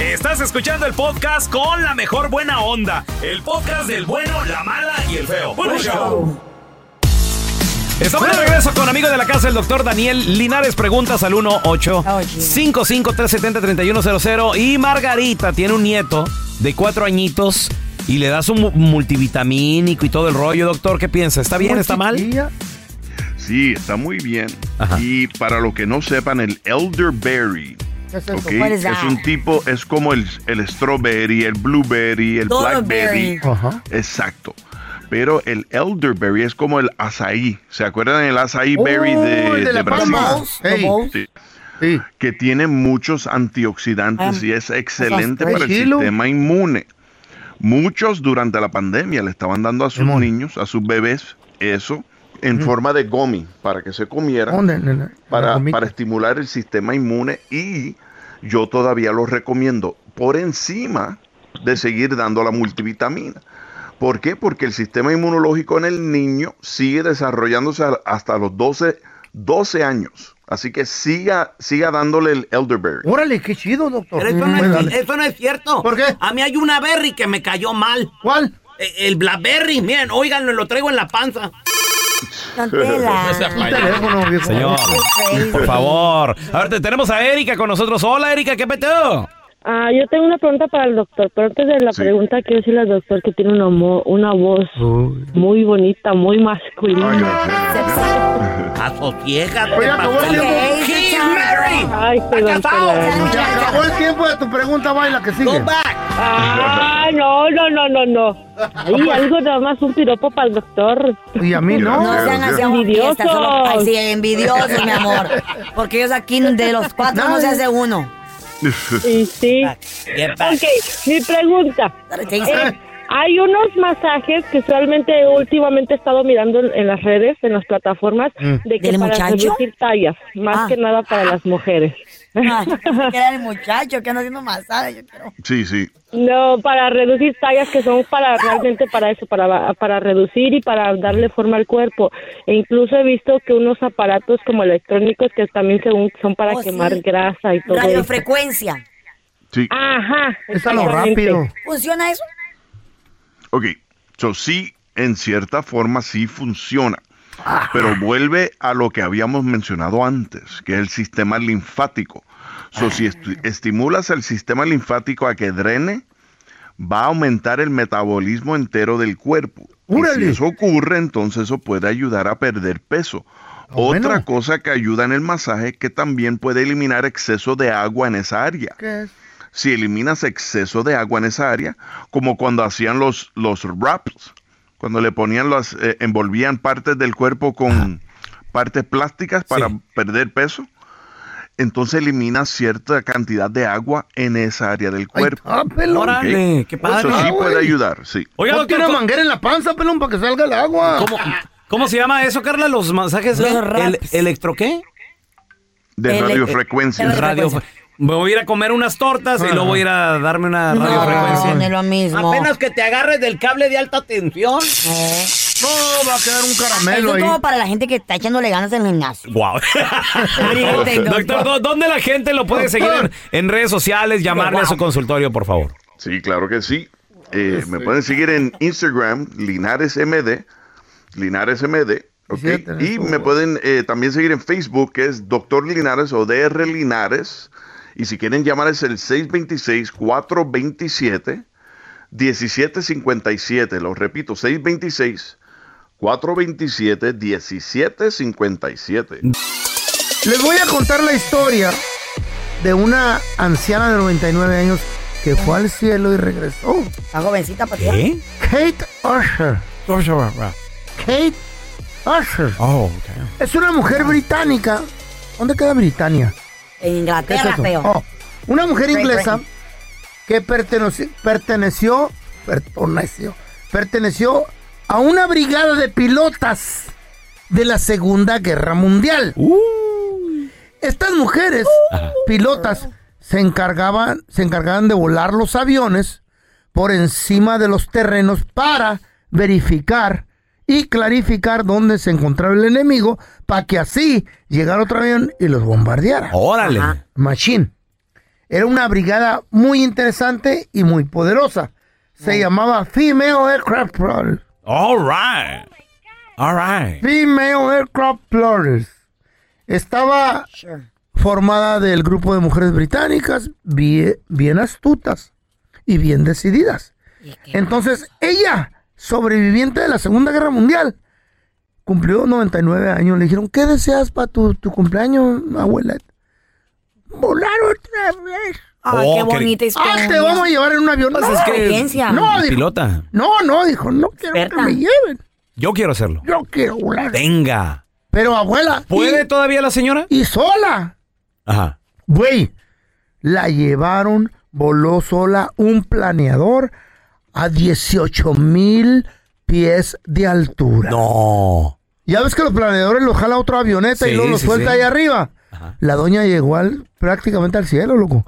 Estás escuchando el podcast con la mejor buena onda. El podcast del bueno, la mala y el feo. Bueno, show. Estamos de regreso con amigo de la casa, el doctor Daniel Linares. Preguntas al 1-855-370-3100. Y Margarita tiene un nieto de cuatro añitos y le das un mu- multivitamínico y todo el rollo, doctor. ¿Qué piensa? ¿Está bien? ¿Está mal? Sí, está muy bien. Y para los que no sepan, el elderberry ¿Qué es eso? ¿ok? What is es that? un tipo, es como el, el strawberry, el blueberry, el Todo blackberry. Exacto. Pero el elderberry es como el azaí. ¿Se acuerdan del azaí berry de, el de Brasil? Sí. Que tiene muchos antioxidantes Ah, y es excelente para el sistema inmune. Muchos durante la pandemia le estaban dando a sus niños, a sus bebés, eso en forma de gummy para que se comieran ¿Dónde, nena? para, para estimular el sistema inmune y yo todavía lo recomiendo por encima de seguir dando la multivitamina. ¿Por qué? Porque el sistema inmunológico en el niño sigue desarrollándose hasta los 12, 12 años. Así que siga, siga dándole el elderberry. Órale, qué chido, doctor. Pero eso no, Pues es, eso no es cierto. ¿Por qué? A mí hay una berry que me cayó mal. ¿Cuál? El Blackberry. Miren, oigan, lo traigo en la panza. Señor, por favor. A ver, te- tenemos a Erika con nosotros. Hola, Erika, ¿qué peteo? Ah, yo tengo una pregunta para el doctor, pero antes de la pregunta quiero decirle al doctor que tiene una, mo- una voz muy bonita, muy masculina. Asociégate, Oye, acabó el tiempo. He's married. Ay, perdón, perdón. Se acabó el tiempo de tu pregunta, baila, que sigue. Ah, no, no, no, no, no. Ay, algo nada más un piropo para el doctor. Y a mí no. No sean así Envidiosos. envidiosos. Solo, ay, sí, envidiosos, mi amor. Porque ellos aquí de los cuatro no se hace uno. Y sí. Ok, mi pregunta. Eh, hay unos masajes que usualmente últimamente he estado mirando en, las redes, en las plataformas, Mm. de que ¿Del para muchacho? reducir tallas, más Ah. que nada para las mujeres. Que era el muchacho que anda haciendo masaje. Yo quiero. Sí, sí. No, para reducir tallas que son para realmente para eso, para, para reducir y para darle forma al cuerpo. E incluso he visto que unos aparatos como electrónicos que también según son para Oh, sí. quemar grasa y todo eso. Radiofrecuencia. Sí. Ajá. Es lo rápido. ¿Funciona eso? Ok, so sí, en cierta forma sí funciona. Pero vuelve a lo que habíamos mencionado antes, que es el sistema linfático. So, si esti- estimulas el sistema linfático a que drene, va a aumentar el metabolismo entero del cuerpo. Y si eso ocurre, entonces eso puede ayudar a perder peso. Otra cosa que ayuda en el masaje que también puede eliminar exceso de agua en esa área ¿Qué es? si eliminas exceso de agua en esa área, como cuando hacían los, los wraps, cuando le ponían las, eh, envolvían partes del cuerpo con partes plásticas para perder peso, entonces eliminas cierta cantidad de agua en esa área del cuerpo. ah, pelón. qué padre. Eso sí Ah, puede ayudar, sí. Oiga, doctor, ¿cómo- manguera en la panza, pelón, para que salga el agua. ¿Cómo, cómo se llama eso, Carla? ¿Los masajes? Los. ¿El, ¿Electro qué? De radiofrecuencia. Radio, me voy a ir a comer unas tortas y luego voy a ir a darme una No, radiofrecuencia. no es lo mismo. Apenas que te agarres del cable de alta tensión. No, va a quedar un Eso caramelo es ahí. como para la gente que está echándole ganas en el gimnasio. Wow. Doctor, ¿dó- ¿dónde la gente lo puede seguir en, en redes sociales? Llamarle a su consultorio, por favor. Sí, claro que sí. Eh, me pueden seguir en Instagram, LinaresMD, LinaresMD, ¿ok? Y me pueden eh, también seguir en Facebook, que es Doctor Linares o DR Linares. Y si quieren llamar es el 626-427-1757. Lo repito, 626-427-1757. Les voy a contar la historia de una anciana de 99 años que fue al cielo y regresó. Está jovencita para ¿Qué? Kate Usher. Kate Usher. Oh, Es una mujer británica. ¿Dónde queda Britania? En ¿Qué es Inglaterra, feo. Oh, una mujer Great inglesa Britain. que perteneció, perteneció, perteneció, perteneció a una brigada de pilotas de la Segunda Guerra Mundial. Estas mujeres, pilotas, se encargaban, se encargaban de volar los aviones por encima de los terrenos para verificar y clarificar dónde se encontraba el enemigo para que así llegara otro avión y los bombardeara. Órale. Ajá. Machine. Era una brigada muy interesante y muy poderosa. Se llamaba Female Aircraft Plotters. All right. All right. Female Aircraft Plotters. Estaba formada del grupo de mujeres británicas bien, bien astutas y bien decididas. Entonces, ella, sobreviviente de la Segunda Guerra Mundial, cumplió 99 años. Le dijeron, ¿qué deseas para tu, tu cumpleaños, abuela? Volar otra vez. Ay, qué bonita Ah, historia. te vamos a llevar en un avión. Pues no, es que no, dijo, pilota. no, no, dijo, no quiero que me lleven. Yo quiero hacerlo. Yo quiero volar. Venga. Pero abuela. ¿Puede y- todavía la señora? Y sola. Ajá. Güey, la llevaron, voló sola un planeador a 18 mil pies de altura. No. Ya ves que los planeadores los jala otra avioneta y luego los sí, suelta sí. ahí arriba. La doña llegó al, prácticamente al cielo, loco.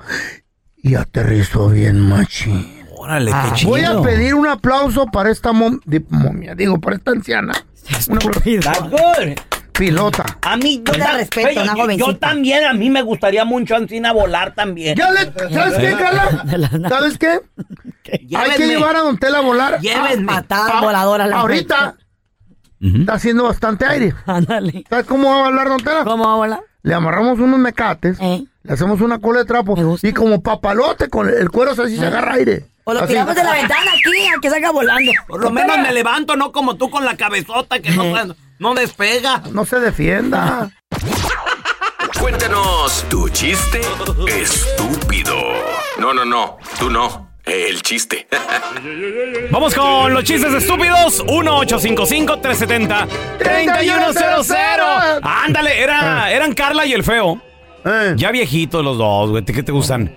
Y aterrizó bien machín. Órale, Ah, qué chido. Voy a pedir un aplauso para esta mom- momia, digo, para esta anciana. Un aplauso. That's good. Pilota. A mí, yo, Yo la respeto, Oye, una yo- yo, jovencita. también, a mí me gustaría mucho Ancina volar también. Ya le- ¿Sabes qué, Carla? ¿Sabes qué? Hay que llevar a Don Tela a volar. Llévenme. Matar Ah, voladora la Ahorita está haciendo bastante aire. Ándale. ¿Sabes cómo va a volar Don Tela? ¿Cómo va a volar? Le amarramos unos mecates, ¿Eh? le hacemos una cola de trapo y como papalote con el cuero así se agarra aire. O lo Así. tiramos de la ventana aquí, a que salga volando. Por lo menos me levanto, no como tú con la cabezota que no, no despega. No se defienda. Cuéntanos tu chiste estúpido. No, no, no, tú no. El chiste. Vamos con los chistes estúpidos. 1-855-370-3100. Ándale, era, eran Carla y el feo. Ya viejitos los dos, güey. ¿Qué te gustan?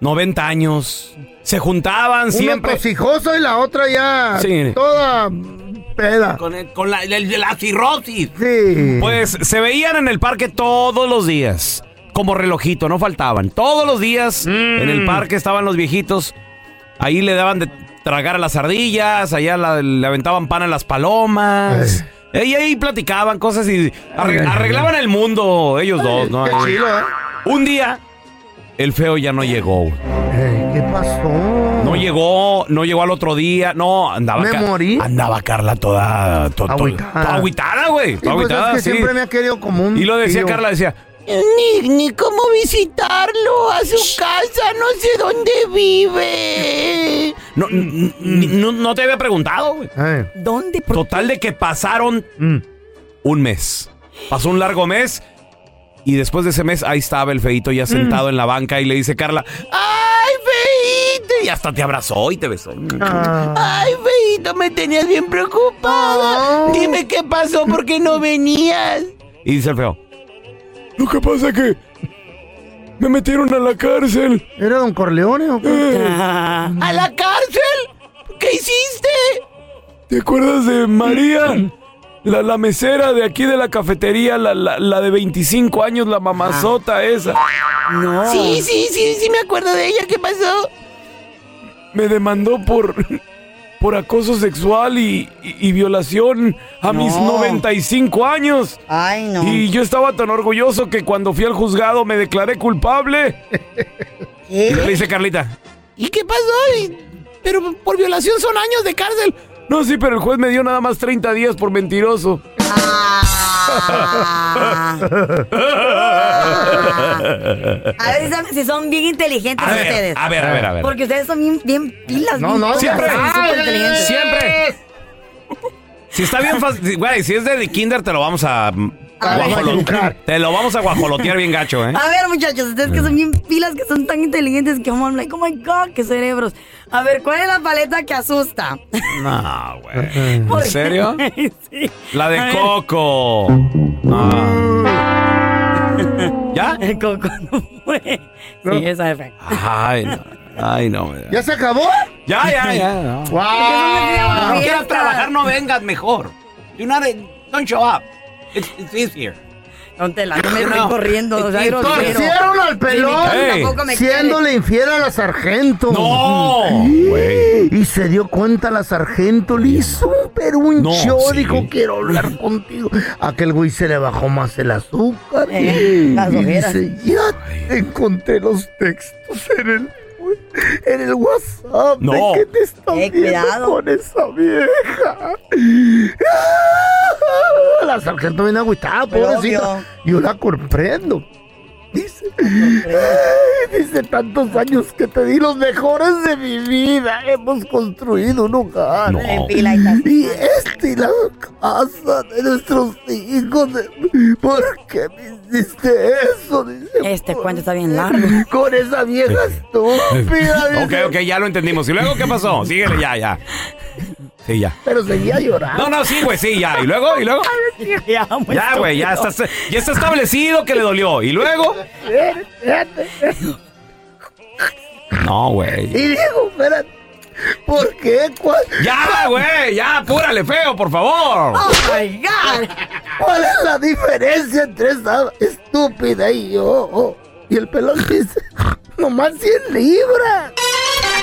90 años. Se juntaban siempre. Uno tosijoso y la otra ya Sí. toda peda. Con, el- con la, el- la cirrosis. Sí. Pues se veían en el parque todos los días. Como relojito, no faltaban. Todos los días en el parque estaban los viejitos. Ahí le daban de tragar a las ardillas, allá la- le aventaban pan a las palomas. Y ahí platicaban cosas y arre- arreglaban el mundo ellos dos, ¿no? Qué chido, ¿eh? Un día, el feo ya no llegó. ¿Qué pasó? No llegó, no llegó al otro día, no, andaba Me morí. Andaba Carla toda, to- toda agüitada, güey. Toda pues es que sí. siempre me ha querido como un Y lo decía tío. Carla, decía, Ni, ni cómo visitarlo a su casa, no sé dónde vive. no, n- n- no, no te había preguntado, güey. Eh, ¿Dónde? ¿Por Total de que pasaron mm. un mes. Pasó un largo mes y después de ese mes ahí estaba el feito ya sentado en la banca y le dice Carla. Y hasta te abrazó y te besó. Ah. Ay, feito, me tenías bien preocupada. Dime qué pasó, ¿por qué no venías? Y dice el feo, lo que pasa es que me metieron a la cárcel. ¿Era Don Corleone o qué? ¿A la cárcel? ¿Qué hiciste? ¿Te acuerdas de María? La, la mesera de aquí de la cafetería, la, la, la de 25 años, la mamazota esa. No. Sí, sí, sí, sí me acuerdo de ella. ¿Qué pasó? Me demandó por, por acoso sexual y, y- y violación a mis No. 95 años. Ay, no. Y yo estaba tan orgulloso que cuando fui al juzgado me declaré culpable. Y le dice Carlita, ¿Y qué pasó? Y- Pero por violación son años de cárcel. no, sí, pero el juez me dio nada más 30 días por mentiroso. Ah. A ver si son, si son bien inteligentes A ver, ustedes. a ver, a ver, a ver. Porque ustedes son bien, bien pilas. No, bien no, todas, siempre. inteligentes. Siempre. Si está bien fácil, güey, si es de kinder te lo vamos a A. Te lo vamos a guajolotear bien gacho, ¿eh? A ver, muchachos, ustedes que son bien pilas, que son tan inteligentes que I'm like, oh my god, qué cerebros. A ver, ¿cuál es la paleta que asusta? No, güey. ¿Por ¿En serio? sí. La A de. Coco. Ah. ¿Ya? El coco no fue. Sí, esa es fe. Ay, no. Ay, no. Ya, ¿Ya se acabó? ya, ya. ya, no. ¡Wow! Si no quieras trabajar, no vengas mejor. Do not, don't show up. It's, it's easier. Don Tela, no me estoy corriendo. o sea. Torcieron al pelón me siéndole infiel a la sargento. No, Y se dio cuenta la sargento, le hizo un peruncho, No, sí. dijo quiero hablar contigo. Aquel güey se le bajó más el azúcar. Eh, las y ojeras. dice, ya encontré los textos en el, en el WhatsApp. No. ¿De qué te estás Eh, viendo con esa vieja? La sargento viene agüitada, pobrecita. Yo la comprendo. Dice, "Ay, dice, tantos años que te di los mejores de mi vida. Hemos construido un hogar. No. Y este y la casa de nuestros hijos. ¿Por qué me hiciste eso? Dice, Este cuento está bien largo. con esa vieja estúpida. Ok, ok, ya lo entendimos. ¿Y luego qué pasó? Síguele, ya, ya. Ya. Pero seguía llorando. No, no, sí, güey, sí, ya. ¿Y luego? ¿Y luego? Ya, muy Ya, güey, ya está, ya está establecido que le dolió. ¿Y luego? No, güey. Y digo, espérate. ¿Por qué? ¿Cuál, Ya, güey, ya, apúrale, feo, por favor. Oh my God. cuál es la diferencia entre esa estúpida y yo? Y el pelón dice, nomás 100 libras.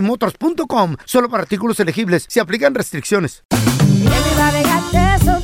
ebaymotors.com. Solo para artículos elegibles. Se aplican restricciones.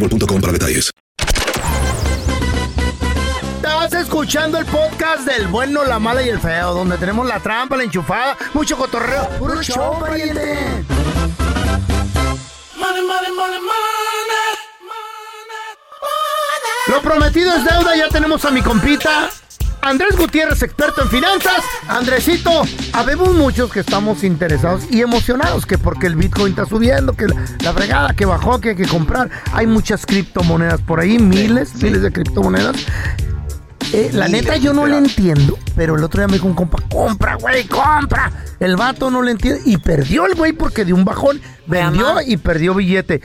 boostmobile.com para detalles. Estás escuchando el podcast del bueno, la mala y el feo, donde tenemos la trampa, la enchufada, mucho cotorreo. ¡Puro show, pariente! Lo prometido es deuda, ya tenemos a mi compita. Andrés Gutiérrez, experto en finanzas. Andresito, habemos muchos que estamos interesados y emocionados que porque el Bitcoin está subiendo, que la, fregada que bajó, que hay que comprar. Hay muchas criptomonedas por ahí, miles, miles de criptomonedas. Eh, la neta yo no le entiendo, pero el otro día me dijo un compa, compra, güey, compra. El vato no le entiende y perdió el güey porque de un bajón vendió y perdió billete.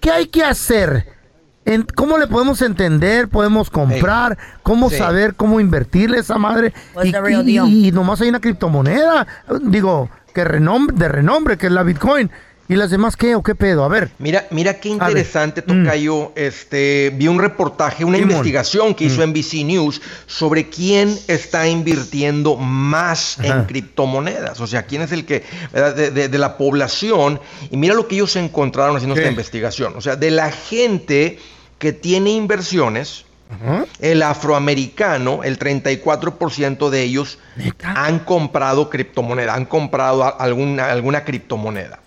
¿Qué hay que hacer? En- ¿Cómo le podemos entender? ¿Podemos comprar? ¿Cómo Sí. saber cómo invertirle a esa madre? What's Y, the real y- deal? y nomás hay una criptomoneda, digo, que renombre, de renombre, que es la Bitcoin. ¿Y las demás qué o qué pedo? A ver. Mira, mira qué interesante, Tocayo. Este, vi un reportaje, una Simón. investigación que hizo NBC News sobre quién está invirtiendo más en criptomonedas. O sea, quién es el que. De, de- de la población. Y mira lo que ellos encontraron haciendo ¿Qué? esta investigación. O sea, de la gente que tiene inversiones, el afroamericano, el 34% de ellos han comprado criptomoneda, han comprado alguna, alguna criptomoneda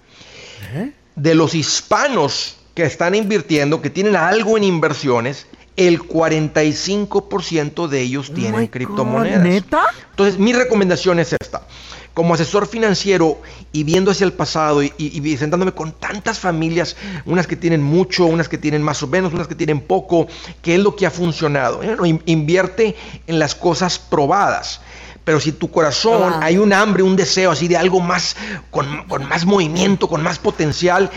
de los hispanos que están invirtiendo, que tienen algo en inversiones, el 45% de ellos tienen criptomonedas. ¿Neta? Entonces, mi recomendación es esta. Como asesor financiero y viendo hacia el pasado y, y- y sentándome con tantas familias, unas que tienen mucho, unas que tienen más o menos, unas que tienen poco, ¿qué es lo que ha funcionado? Bueno, in- invierte en las cosas probadas. Pero si tu corazón Wow. hay un hambre, un deseo así de algo más, con, con más movimiento, con más potencial,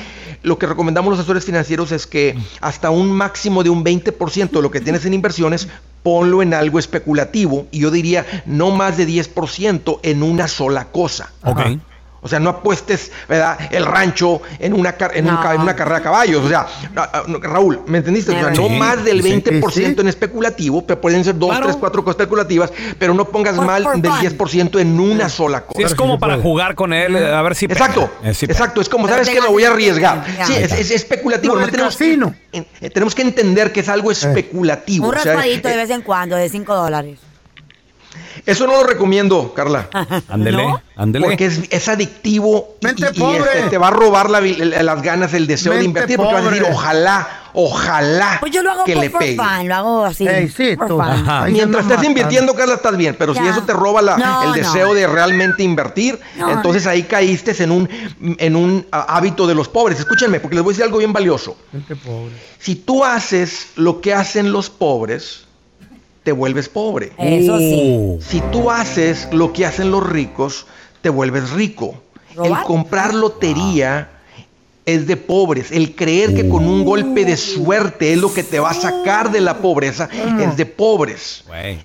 lo que recomendamos los asesores financieros es que hasta un máximo de un 20% de lo que tienes en inversiones, ponlo en algo especulativo. Y yo diría no más de 10% en una sola cosa. Ok. O sea, no apuestes, ¿verdad? El rancho en una, car- en, un No. ca- en una carrera de caballos. O sea, Raúl, ¿me entendiste? O sea, no Sí, más del sí, 20% en especulativo, pero pueden ser dos, Claro. tres, cuatro cosas especulativas, pero no pongas For- mal for del fun. 10% en una sola cosa. Sí, es como para jugar con él, eh, a ver si. Exacto, Eh, sí pega. exacto. Es como, Pero ¿sabes qué? tenga- Me voy a arriesgar. Sí, es, especulativo. No tenemos, en- eh, tenemos que entender que es algo especulativo. Un o sea, raspadito de vez en cuando, de 5 dólares. Eso no lo recomiendo, Carla. Ándele, ¿No? ándele. Porque es, es adictivo y- Mente y, y, pobre. este, te va a robar la las ganas, el deseo de Mente invertir. Porque vas a decir, ojalá, ojalá Pues yo lo hago que por le for pegue. fun, lo hago así. Ey, sí, tú. Mientras estés invirtiendo, Carla, estás bien. Pero si Ya. eso te roba la- No, el no. deseo de realmente invertir, No. entonces ahí caíste en un, en un hábito de los pobres. Escúchenme, porque les voy a decir algo bien valioso. Gente pobre. Si tú haces lo que hacen los pobres, te vuelves pobre. Eso sí. Oh. Si tú haces lo que hacen los ricos, te vuelves rico. ¿Robar? El comprar lotería es de pobres. El creer que con un golpe de suerte es lo que te va a sacar de la pobreza es de pobres.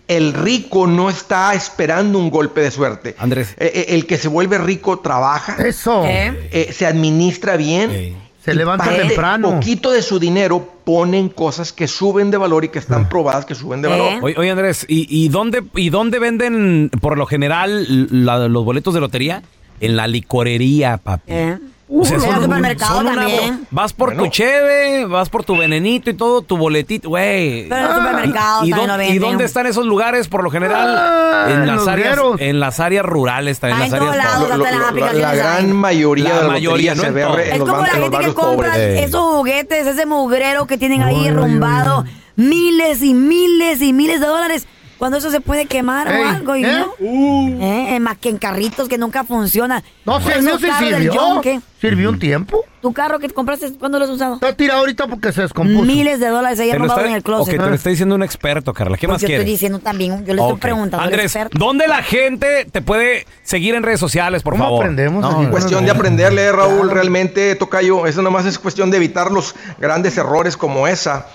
El rico no está esperando un golpe de suerte. Andrés. Eh, eh, el que se vuelve rico trabaja, Eso. ¿Eh? se administra bien. Se levanta temprano. poquito de su dinero ponen cosas que suben de valor y que están probadas que suben de ¿Eh? valor. Oye, oye, Andrés, ¿y, y dónde, ¿y dónde venden por lo general la- los boletos de lotería? En la licorería, papi. ¿Eh? O sea, son- supermercado son una- también. Vas por Bueno. tu cheve, vas por tu venenito y todo, tu boletito, güey. Pero en el supermercado ¿Y, también dónde, lo y dónde están esos lugares por lo general? Ah, en, las áreas, en las áreas rurales, también Ah, en en las áreas lados. Lo- lo- la aplicaciones gran mayoría La de la mayoría, no se en ve re- Es en los, como ban- la gente que compra pobres. Eh. esos juguetes, ese mugrero que tienen ahí Ay, ay, rumbado miles y miles y miles de dólares. Cuando eso se puede quemar Ey, o algo, y ¿eh? no. Eh, más que en carritos que nunca funcionan. No, esos no se sirvió. Sirvió un tiempo. ¿Tu carro que te compraste, cuándo lo has usado? Está tirado ahorita porque se descompuso. Miles de dólares arrumbados está- en el closet. ok, te lo está diciendo un experto, Carla. ¿Qué Pues más yo quieres? estoy diciendo también, yo le estoy preguntando Andrés, experto. ¿dónde la gente te puede seguir en redes sociales, por ¿Cómo favor? aprendemos No, no, Cuestión de aprenderle, Raúl, realmente, Tocayo. Eso nomás es cuestión de evitar los grandes errores como esa.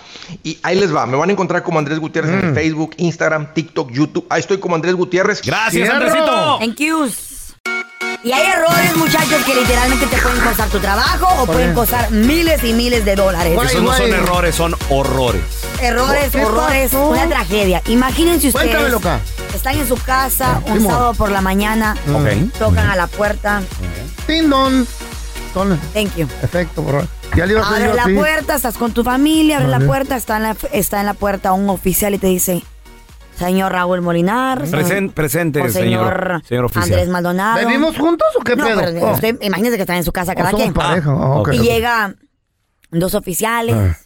Y ahí les va, me van a encontrar como Andrés Gutiérrez en el Facebook, Instagram, TikTok, YouTube. Ahí estoy como Andrés Gutiérrez. Gracias. Andresito. Thank yous. Y hay errores, muchachos, que literalmente te pueden costar tu trabajo o pueden costar miles y miles de dólares. Güey, Esos no son errores, son horrores. Errores, ¿Qué horrores, pasó? una tragedia. Imagínense ustedes. Cuéntamelo acá. Están en su casa un sábado por la mañana. Ok. Tocan a la puerta. Ton- Thank you. Efecto, por favor. Ya le iba a Abre la así. puerta, estás con tu familia, abre la puerta, está en la, está en la puerta un oficial y te dice, señor Raúl Molinar, Presen- presente, o señor, señor oficial. Andrés Maldonado. ¿Vivimos juntos o qué no, pedo? pero Oh. usted, imagínese que están en su casa cada somos quien. pareja, ah, y llega dos oficiales. Ah.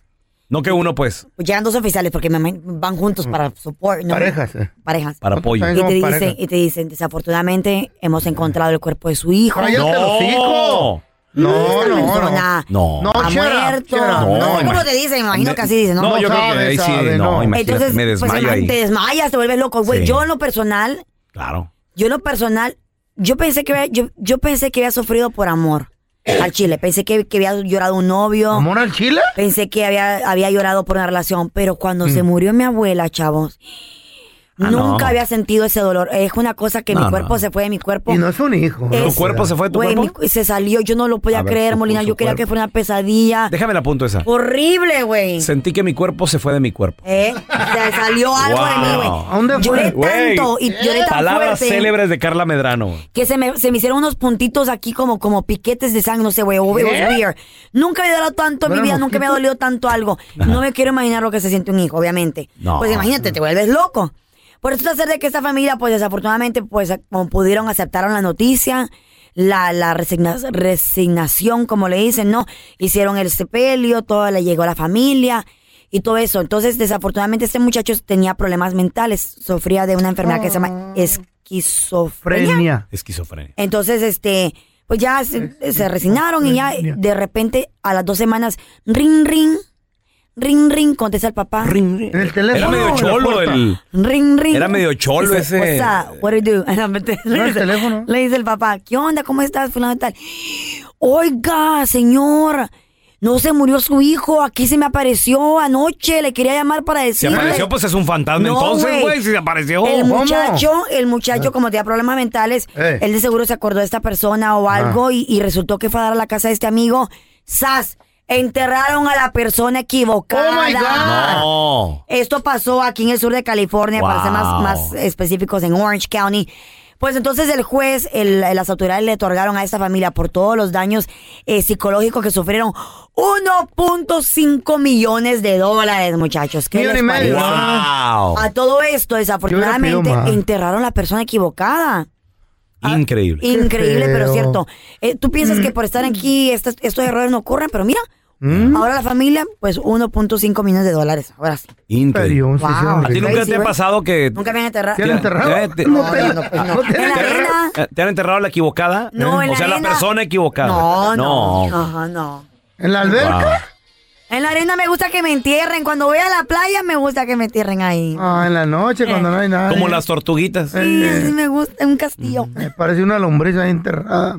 No que uno, pues, llegan dos oficiales porque van juntos para support, ¿no? Parejas, eh. Parejas. para apoyo. Y te, dicen, pareja. y te dicen, desafortunadamente hemos encontrado el cuerpo de su hijo. Cállate los hijos. No, no, persona No. No, ha muerto. No, No, cómo te dicen, me imagino que así dicen, ¿no? No, yo creo que ahí sí, no, no. imagínate, Entonces, me pues, desmayo ahí. te desmayas, te vuelves loco, güey. Sí. Yo en lo personal, Claro. yo en lo personal, yo pensé que había, yo, yo pensé que había sufrido por amor al chile. Pensé que, que había llorado un novio. ¿Amor al chile? Pensé que había, había llorado por una relación, pero cuando se murió mi abuela, chavos, Mm. Ah, nunca no. había sentido ese dolor. Es una cosa que No, mi cuerpo no. se fue de mi cuerpo. Y no es un hijo. Es- ¿Tu cuerpo se fue de tu cuerpo? mi- se salió, yo no lo podía A creer, Molina. Yo quería cuerpo. que fuera una pesadilla. Déjame la punto esa. Horrible, güey. Sentí que mi cuerpo se fue de mi cuerpo. ¿Eh? Se salió algo de mí, güey. ¿A dónde fue? Lloré tanto y lloré tan Palabras fuerte célebres de Carla Medrano. que se me, se me hicieron unos puntitos aquí como, como piquetes de sangre, no sé, güey. weird. Nunca me había dado tanto en ¿No mi vida, nunca me ha dolido tanto algo. No me quiero imaginar lo que se siente un hijo, obviamente. No. Pues imagínate, te vuelves loco. Por eso ser de que esta familia, pues desafortunadamente, pues como pudieron, aceptaron la noticia, la, la resigna- resignación, como le dicen, ¿no? Hicieron el sepelio, todo le llegó a la familia y todo eso. Entonces, desafortunadamente, este muchacho tenía problemas mentales, sufría de una enfermedad que se llama esquizofrenia. Frenia. Esquizofrenia. Entonces, este, pues ya se, se resignaron y ya de repente a las dos semanas, ring, ring, Ring, ring, contesta el papá. Ring, ring. En el teléfono. Era medio cholo el... Ring, ring. Era medio cholo Dice, ese. "What's up? What do you do?" le, el dice, teléfono. le dice el papá, ¿qué onda? ¿Cómo estás? Fulano tal. Oiga, señor, no se murió su hijo. Aquí se me apareció anoche. Le quería llamar para Si decirle. apareció, pues es un fantasma. No, Entonces, güey, si se apareció. El ¿cómo? muchacho, el muchacho, como tenía problemas mentales, Eh. él de seguro se acordó de esta persona o algo y, y resultó que fue a dar a la casa de este amigo. ¡Sas! Enterraron a la persona equivocada. Oh my God. No. Esto pasó aquí en el sur de California, para ser más, específicos, en Orange County. Pues entonces el juez, el- las autoridades le otorgaron a esta familia por todos los daños eh, psicológicos que sufrieron 1.5 millones de dólares, muchachos. ¿Qué les parece? Wow. A todo esto, desafortunadamente, enterraron a la persona equivocada. Increíble. Increíble, pero cierto. Eh, Tú piensas Mm. que por estar aquí estos, estos errores no ocurren, pero mira, Mm. ahora la familia, pues 1.5 millones de dólares. Ahora sí. Increíble. Wow. ¿A ti nunca te ha pasado que Nunca me han enterrado. ¿Te han enterrado? Eh, te- No, No, no, pues no. no te- En la arena. Eh, ¿Te han enterrado la equivocada? No, en O sea, la persona equivocada. No, no. Ajá, no. ¿En la alberca? En la arena me gusta que me entierren. Cuando voy a la playa me gusta que me entierren ahí. Ah, en la noche cuando no hay nada. Como las tortuguitas. Sí, sí me gusta, un castillo. Me parece una lombriz ahí enterrada.